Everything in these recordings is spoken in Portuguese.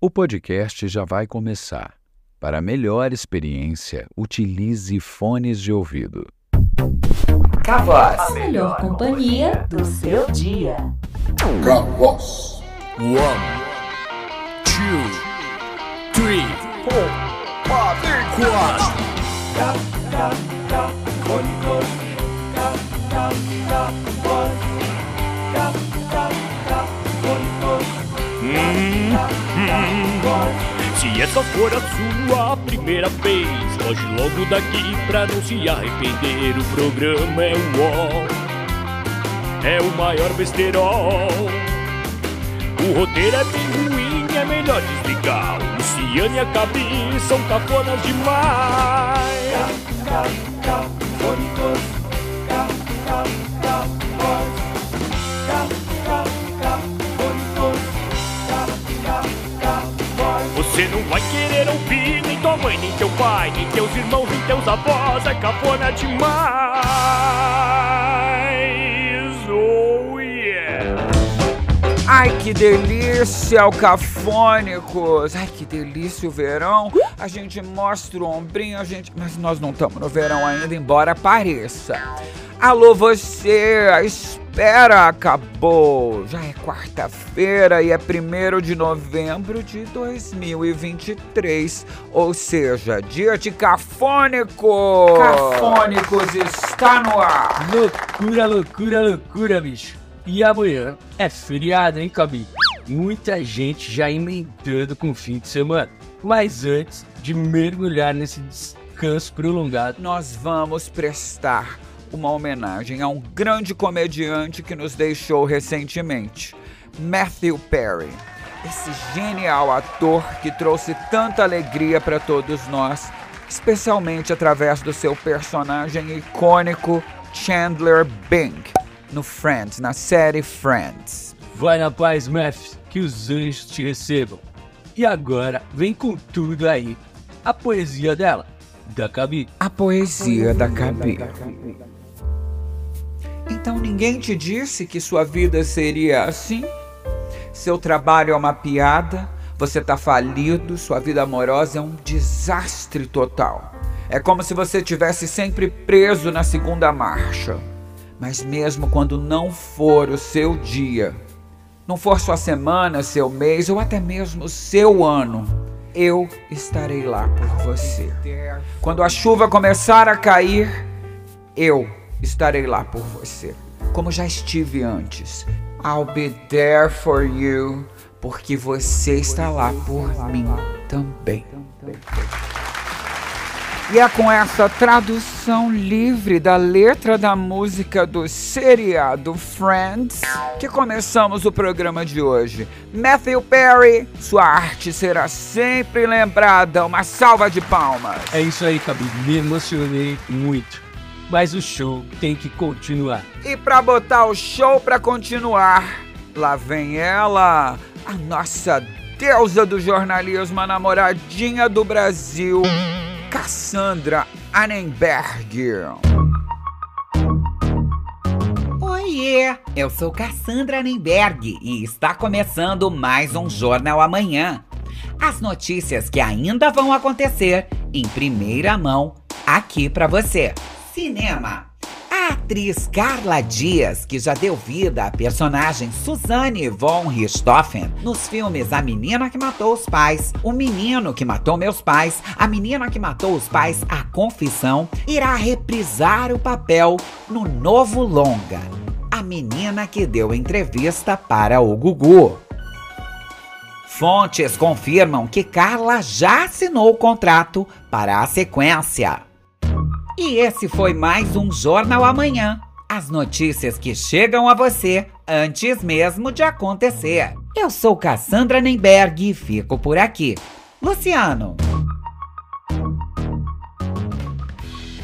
O podcast já vai começar. Para melhor experiência, utilize fones de ouvido. Cavoz. A melhor companhia do seu dia. Cavoz. One, two, three, four, five, quatro. Se essa for a sua primeira vez, foge logo daqui pra não se arrepender. O programa é o ó, é o maior besterol. O roteiro é bem ruim, é melhor desligar. O Luciano e a Gabi são cafonas demais. Você não vai querer ouvir nem tua mãe, nem teu pai, nem teus irmãos, nem teus avós. É cafona demais. Que delícia, alcafônicos! Ai, que delícia o verão! A gente mostra o ombrinho, a gente... Mas nós não estamos no verão ainda, embora pareça. Alô, você! A espera acabou! Já é quarta-feira e é 1 de novembro de 2023. Ou seja, dia de cafônico! Cafônicos está no ar! Loucura, loucura, loucura, bicho. E amanhã é feriado, hein, Cabi? Muita gente já emendando com o fim de semana. Mas antes de mergulhar nesse descanso prolongado, nós vamos prestar uma homenagem a um grande comediante que nos deixou recentemente, Matthew Perry. Esse genial ator que trouxe tanta alegria para todos nós, especialmente através do seu personagem icônico Chandler Bing no Friends, na série Friends. vai na paz, Matthew, que os anjos te recebam. E agora, vem com tudo aí. A poesia dela, da Cabi. A poesia da Gabi. Então ninguém te disse que sua vida seria assim? Seu trabalho é uma piada, você tá falido, sua vida amorosa é um desastre total. É como se você tivesse sempre preso na segunda marcha. Mas mesmo quando não for o seu dia, não for sua semana, seu mês ou até mesmo seu ano, eu estarei lá por você. Quando a chuva começar a cair, eu estarei lá por você. Como já estive antes. I'll be there for you, porque você está lá por mim também. E é com essa tradução livre da letra da música do seriado Friends que começamos o programa de hoje. Matthew Perry, sua arte será sempre lembrada. Uma salva de palmas. É isso aí, Cabi. Me emocionei muito. Mas o show tem que continuar. E para botar o show para continuar, lá vem ela, a nossa deusa do jornalismo, a namoradinha do Brasil. Cassandra Annenberg. Oiê, eu sou Cassandra Nemberg e está começando mais um Jornal Amanhã. As notícias que ainda vão acontecer em primeira mão aqui para você. Cinema. A atriz Carla Dias, que já deu vida à personagem Suzanne von Richthofen nos filmes A Menina que Matou os Pais, O Menino que Matou Meus Pais, A Menina que Matou os Pais, A Confissão, irá reprisar o papel no novo longa, A Menina que Deu Entrevista para o Gugu. Fontes confirmam que Carla já assinou o contrato para a sequência. E esse foi mais um Jornal Amanhã. As notícias que chegam a você antes mesmo de acontecer. Eu sou Cassandra Nemberg e fico por aqui. Luciano.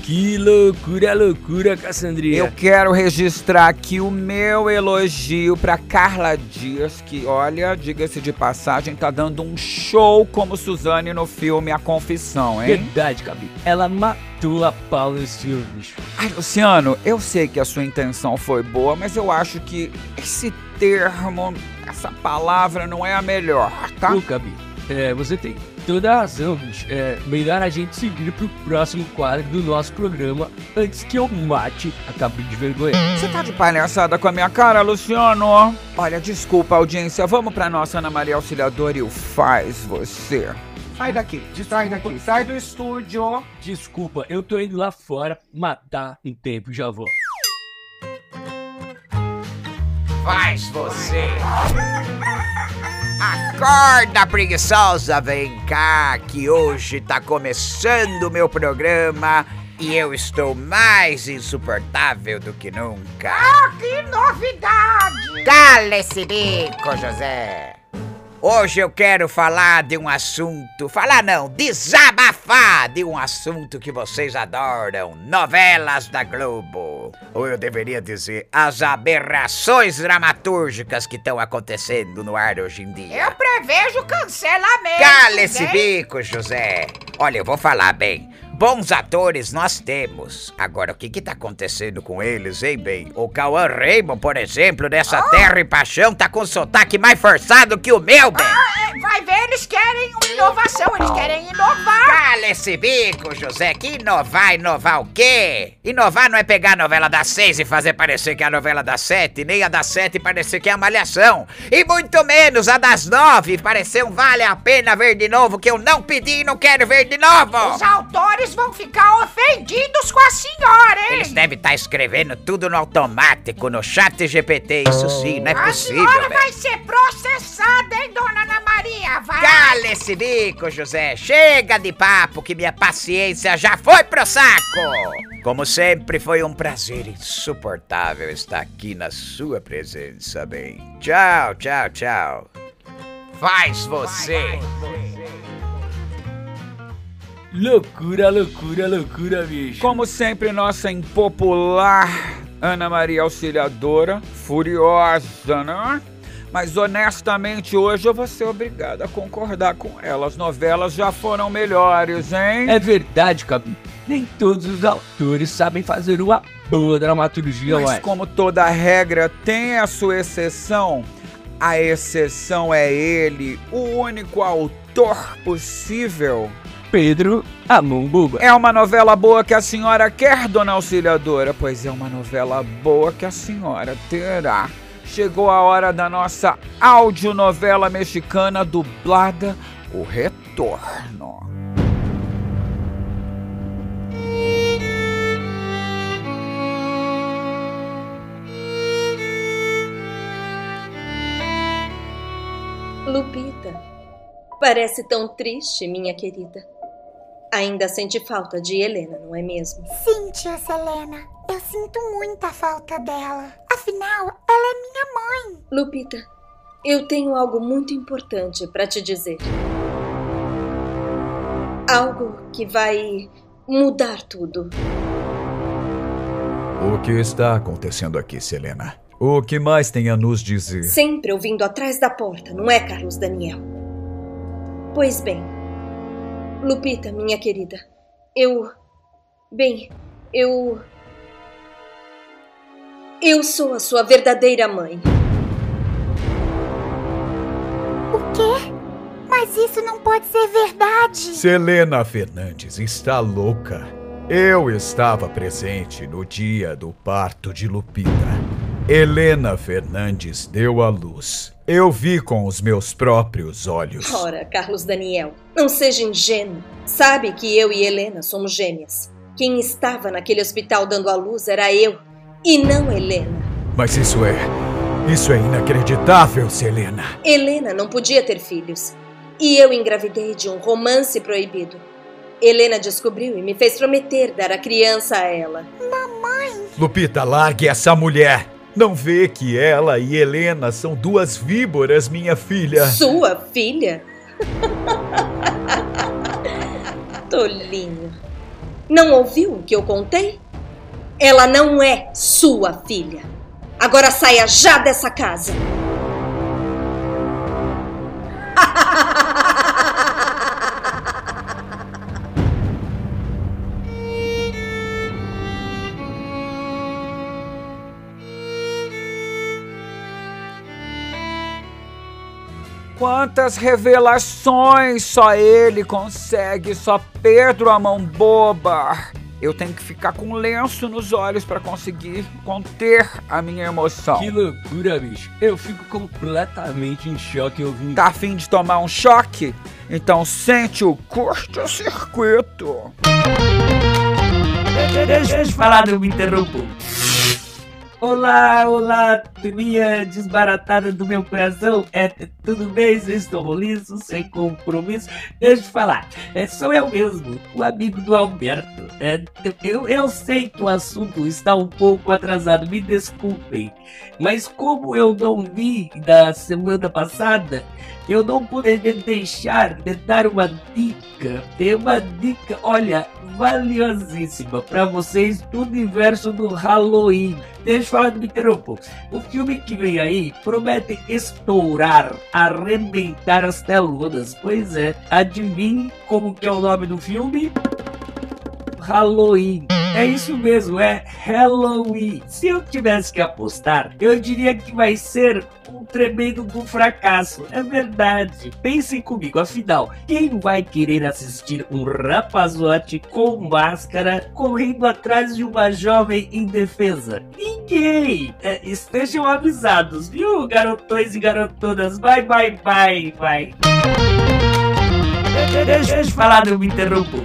Que loucura, loucura, Cassandrinha. Eu quero registrar aqui o meu elogio para Carla Dias, que, olha, diga-se de passagem, tá dando um show como Suzane no filme A Confissão, hein? Verdade, Cabi. Ela matou a pau nesse filme, bicho. Ai, Luciano, eu sei que a sua intenção foi boa, mas eu acho que esse termo, essa palavra não é a melhor, tá? Ô, Cabi, É, você tem toda a razão, bicho. É melhor a gente seguir pro próximo quadro do nosso programa antes que eu mate a cabra de vergonha. Você tá de palhaçada com a minha cara, Luciano? Olha, desculpa, audiência. Vamos pra nossa Ana Maria Auxiliadora e o faz você. Sai daqui, sai daqui, sai do estúdio. Desculpa, eu tô indo lá fora matar um tempo e já vou. Faz você. Acorda, preguiçosa, vem cá, que hoje tá começando o meu programa e eu estou mais insuportável do que nunca. Ah, que novidade! Cala esse bico, José. Hoje eu quero falar de um assunto, falar não, desabafar de um assunto que vocês adoram, novelas da Globo. Ou eu deveria dizer, as aberrações dramatúrgicas que estão acontecendo no ar hoje em dia. Eu prevejo cancelamento. Cala esse hein? bico, José. Olha, eu vou falar bem. Bons atores nós temos. Agora, o que que tá acontecendo com eles, hein, bem? O Cauã Raymond, por exemplo, dessa Terra e Paixão, tá com sotaque mais forçado que o meu, bem. Ah, é, vai ver, eles querem uma inovação, eles querem inovar. Cala esse bico, José. Que inovar, inovar o quê? Inovar não é pegar a novela das seis e fazer parecer que é a novela das sete, nem a das sete parecer que é a malhação. E muito menos a das nove parecer um vale a pena ver de novo que eu não pedi e não quero ver de novo. Os autores vão ficar ofendidos com a senhora, hein? Eles devem estar escrevendo tudo no automático, no chat GPT, isso sim, não é a possível, senhora velho. vai ser processada, hein, dona Ana Maria? Vai. Cala esse bico, José. Chega de papo que minha paciência já foi pro saco. Como sempre, foi um prazer insuportável estar aqui na sua presença, bem. Tchau, tchau, tchau. Faz você. Loucura, loucura, loucura, bicho. Como sempre, nossa impopular Ana Maria Auxiliadora, furiosa, né? Mas honestamente, hoje eu vou ser obrigado a concordar com ela. As novelas já foram melhores, hein? É verdade, Cabi. Nem todos os autores sabem fazer uma boa dramaturgia, Mas ué. como toda regra tem a sua exceção, a exceção é ele, o único autor possível. Pedro Amumbuba. É uma novela boa que a senhora quer, dona Auxiliadora? Pois é uma novela boa que a senhora terá. Chegou a hora da nossa audionovela mexicana dublada O Retorno. Lupita, parece tão triste, minha querida. Ainda sente falta de Helena, não é mesmo? Sim, tia Selena. Eu sinto muita falta dela. Afinal, ela é minha mãe. Lupita, eu tenho algo muito importante para te dizer. Algo que vai mudar tudo. O que está acontecendo aqui, Selena? O que mais tem a nos dizer? Sempre ouvindo atrás da porta, não é, Carlos Daniel? Pois bem, Lupita, minha querida, eu. Bem, eu. Eu sou a sua verdadeira mãe. O quê? Mas isso não pode ser verdade. Selena Fernandes está louca. Eu estava presente no dia do parto de Lupita. Helena Fernandes deu à luz. Eu vi com os meus próprios olhos. Ora, Carlos Daniel, não seja ingênuo. Sabe que eu e Helena somos gêmeas. Quem estava naquele hospital dando à luz era eu e não Helena. Mas isso é. Isso é inacreditável, Selena. Helena não podia ter filhos. E eu engravidei de um romance proibido. Helena descobriu e me fez prometer dar a criança a ela. Mamãe! Lupita, largue essa mulher. Não vê que ela e Helena são duas víboras, minha filha. Sua filha? Tolinho. Não ouviu o que eu contei? Ela não é sua filha. Agora saia já dessa casa. Quantas revelações só ele consegue, só Pedro a mão boba. Eu tenho que ficar com um lenço nos olhos para conseguir conter a minha emoção. Que loucura, bicho. Eu fico completamente em choque ouvindo. Tá afim de tomar um choque? Então sente o curto-circuito. Deixa eu falar, não me interrompo. Olá, olá, turminha desbaratada do meu coração. É, tudo bem? Vocês estão roliços, sem compromisso? Deixa eu falar, é, sou eu mesmo, o amigo do Alberto. É, eu, eu sei que o assunto está um pouco atrasado, me desculpem. Mas como eu não vi da semana passada, eu não poderia deixar de dar uma dica. Tem uma dica, olha, valiosíssima para vocês do universo do Halloween. Deixa eu falar do Peter O filme que vem aí promete estourar, arrebentar as telonas. Pois é, adivinhe como que é o nome do filme? Halloween. É isso mesmo, é Halloween. Se eu tivesse que apostar, eu diria que vai ser um tremendo do fracasso. É verdade. Pensem comigo, afinal, quem vai querer assistir um rapazote com máscara correndo atrás de uma jovem indefesa? Ninguém! É, estejam avisados, viu, garotões e garotonas? Vai, vai, vai, vai. Deixa eu falar, não me interrompo.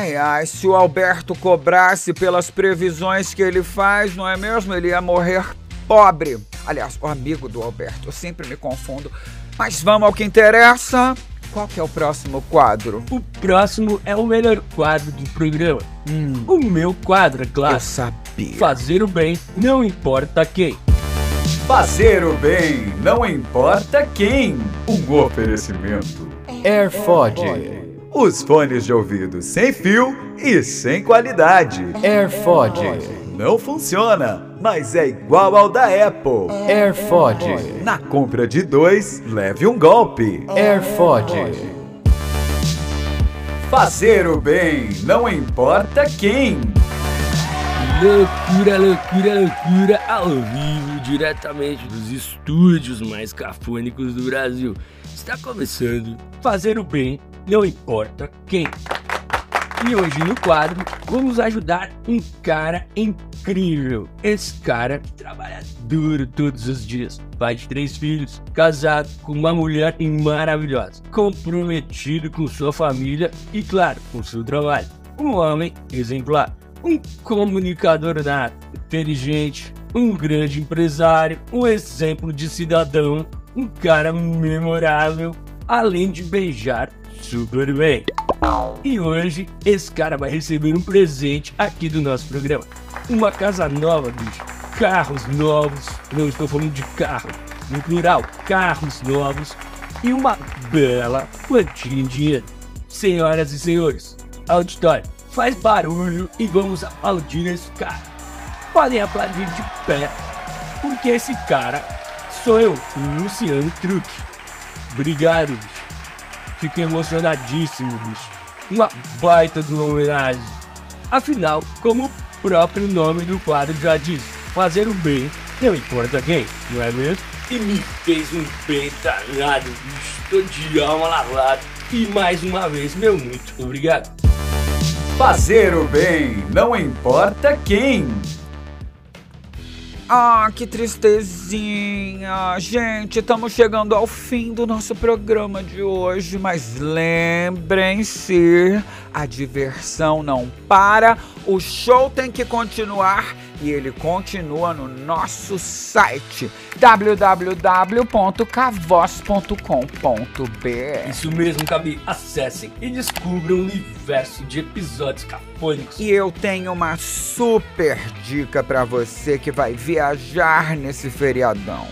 Ai, ai, se o Alberto cobrasse pelas previsões que ele faz, não é mesmo? Ele ia morrer pobre. Aliás, o amigo do Alberto, eu sempre me confundo. Mas vamos ao que interessa. Qual que é o próximo quadro? O próximo é o melhor quadro do programa. Hum, O meu quadro, é claro. eu sabia. Fazer o bem, não importa quem. Fazer o bem, não importa quem. Um oferecimento. AirFod. Os fones de ouvido sem fio e sem qualidade. AirFod. Não funciona, mas é igual ao da Apple. AirFod. Na compra de dois, leve um golpe. AirFod. Fazer o bem, não importa quem. Loucura, loucura, loucura, ao vivo, diretamente dos estúdios mais cafônicos do Brasil. Está começando Fazer o Bem, não importa quem. E hoje no quadro vamos ajudar um cara incrível. Esse cara trabalha duro todos os dias, pai de três filhos, casado com uma mulher maravilhosa, comprometido com sua família e, claro, com seu trabalho. Um homem exemplar, um comunicador nato, inteligente, um grande empresário, um exemplo de cidadão, um cara memorável, além de beijar super bem. E hoje esse cara vai receber um presente aqui do nosso programa. Uma casa nova, bicho. Carros novos. Não estou falando de carro. No plural, carros novos. E uma bela quantia em dinheiro. Senhoras e senhores, auditório, faz barulho e vamos aplaudir esse cara. Podem aplaudir de pé, porque esse cara sou eu, Luciano Truque. Obrigado, bicho. Fiquei emocionadíssimo, bicho. Uma baita de uma homenagem. Afinal, como o próprio nome do quadro já diz, fazer o bem não importa quem, não é mesmo? E me fez um bem danado, bicho. Tô de alma lavada. E mais uma vez, meu muito obrigado. Fazer o bem, não importa quem. Ah, que tristezinha. Gente, estamos chegando ao fim do nosso programa de hoje, mas lembrem-se, a diversão não para, o show tem que continuar e ele continua no nosso site www.cavoz.com.br. Isso mesmo, Gabi. Acessem e descubram um universo de episódios cafônicos. E eu tenho uma super dica para você que vai viajar nesse feriadão.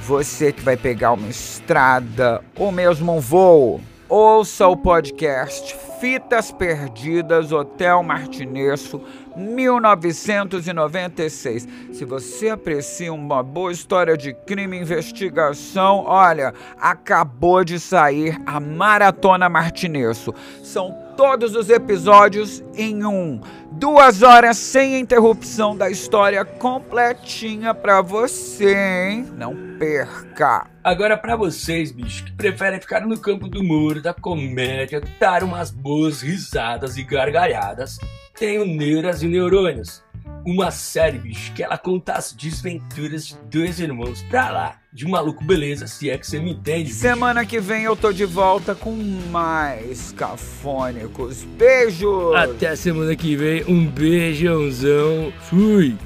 Você que vai pegar uma estrada ou mesmo um voo, ouça o podcast Fitas Perdidas Hotel Martineço 1996. Se você aprecia uma boa história de crime e investigação, olha, acabou de sair a Maratona Martineço. São todos os episódios em um. Duas horas sem interrupção da história completinha pra você, hein? Não perca! Agora para vocês, bicho, que preferem ficar no campo do humor, da comédia, dar umas boas risadas e gargalhadas, tenho Neuras e Neurônios. Uma série, bicho, que ela conta as desventuras de dois irmãos pra lá, de maluco beleza, se é que você me entende. Bicho. Semana que vem eu tô de volta com mais cafônicos. Beijos! Até semana que vem, um beijãozão, fui!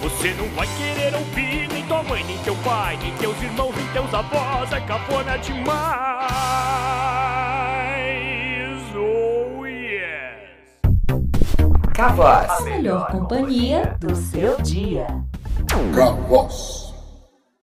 Você não vai querer nem tua mãe, nem teu pai, nem teus irmãos, nem teus avós. É cafona demais. Oh yes. A melhor companhia do seu dia. Cavoz.